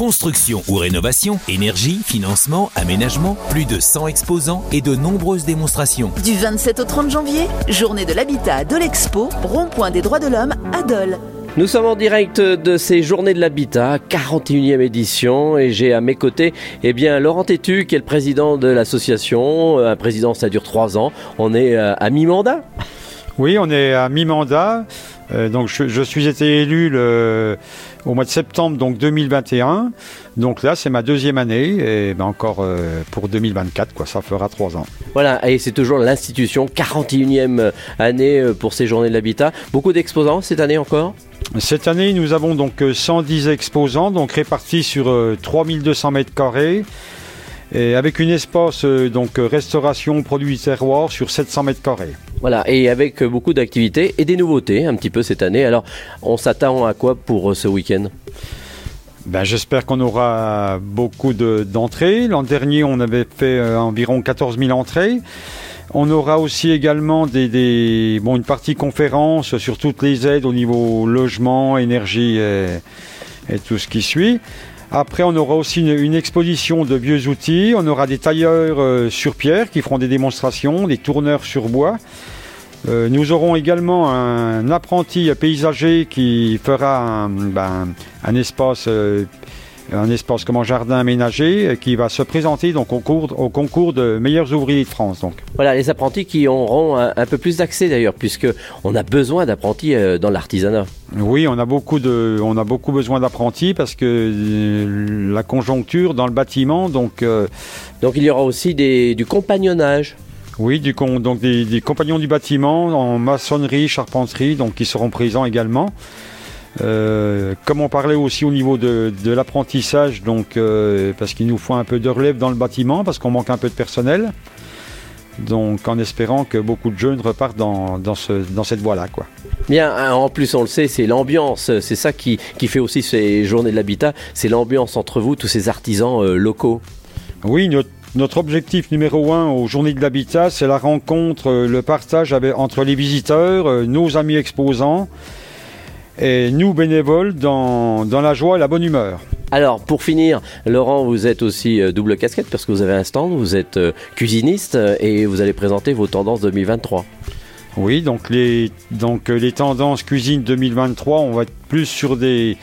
Construction ou rénovation, énergie, financement, aménagement, plus de 100 exposants et de nombreuses démonstrations. Du 27 au 30 janvier, journée de l'habitat à Dole Expo, rond-point des droits de l'homme à Dole. Nous sommes en direct de ces journées de l'habitat, 41e édition, et j'ai à mes côtés eh bien, Laurent Tétu, qui est le président de l'association. Un président, ça dure trois ans. On est euh, à mi-mandat Oui, on est à mi-mandat. Euh, donc je, je, suis été élu le, au mois de septembre donc 2021. Donc là, c'est ma deuxième année et ben encore euh, pour 2024, quoi. Ça fera trois ans. Voilà, et c'est toujours l'institution, 41e année pour ces journées de l'habitat. Beaucoup d'exposants cette année encore? Cette année, nous avons donc 110 exposants, donc répartis sur 3200 mètres carrés, et avec une espace donc restauration produits terroir sur 700 mètres carrés. Voilà, et avec beaucoup d'activités et des nouveautés un petit peu cette année. Alors, on s'attend à quoi pour ce week-end? Ben, J'espère qu'on aura beaucoup d'entrées. L'an dernier, on avait fait environ 14 000 entrées. On aura aussi également des, bon, une partie conférence sur toutes les aides au niveau logement, énergie et, tout ce qui suit. Après, on aura aussi une, exposition de vieux outils. On aura des tailleurs sur pierre qui feront des démonstrations, des tourneurs sur bois. Euh, nous aurons également un apprenti paysager qui fera un, ben, espace euh, un espace comme un jardin aménagé qui va se présenter donc au, cours, au concours de meilleurs ouvriers de France. Donc. Voilà, les apprentis qui auront un, un peu plus d'accès d'ailleurs, puisque on a besoin d'apprentis euh, dans l'artisanat. Oui, on a beaucoup de, on a beaucoup besoin d'apprentis parce que euh, la conjoncture dans le bâtiment, donc. Euh, donc il y aura aussi des, du compagnonnage. Oui, du, donc des, des, compagnons du bâtiment en maçonnerie, charpenterie, donc qui seront présents également. Euh, comme on parlait aussi au niveau de, de l'apprentissage, donc euh, parce qu'il nous faut un peu de relève dans le bâtiment, parce qu'on manque un peu de personnel. Donc en espérant que beaucoup de jeunes repartent dans, dans, ce, dans cette voie-là. Quoi. Bien, hein, en plus on le sait, c'est l'ambiance, c'est ça qui, qui, fait aussi ces journées de l'habitat, c'est l'ambiance entre vous, tous ces artisans euh, locaux. Oui, notre, notre, objectif numéro un aux journées de l'habitat, c'est la rencontre, le partage avec, entre les visiteurs, nos amis exposants, et nous bénévoles dans, dans, la joie et la bonne humeur. Alors pour finir, Laurent, vous êtes aussi euh, double casquette parce que vous avez un stand, vous êtes euh, cuisiniste euh, et vous allez présenter vos tendances 2023. Oui, donc les, donc les tendances cuisine 2023, on va être plus sur des,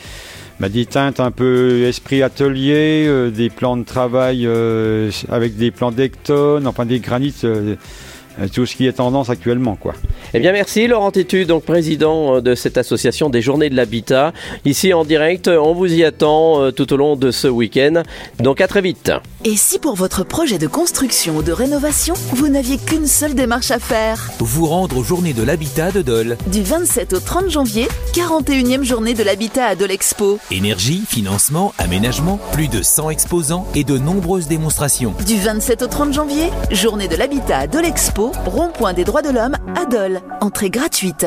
bah, des teintes un peu esprit atelier, euh, des plans de travail euh, avec des plans d'hectone, enfin des granites. Euh, tout ce qui est tendance actuellement. Quoi. Eh bien merci Laurent Tétu, donc président de cette association des journées de l'habitat. Ici en direct, on vous y attend tout au long de ce week-end. Donc à très vite. Et si pour votre projet de construction ou de rénovation, vous n'aviez qu'une seule démarche à faire Vous rendre aux journées de l'habitat de Dole. Du 27 au 30 janvier, 41e journée de l'habitat à Dole Expo. Énergie, financement, aménagement, plus de 100 exposants et de nombreuses démonstrations. Du 27 au 30 janvier, journée de l'habitat à Dole Expo, rond-point des droits de l'homme à Dole. Entrée gratuite.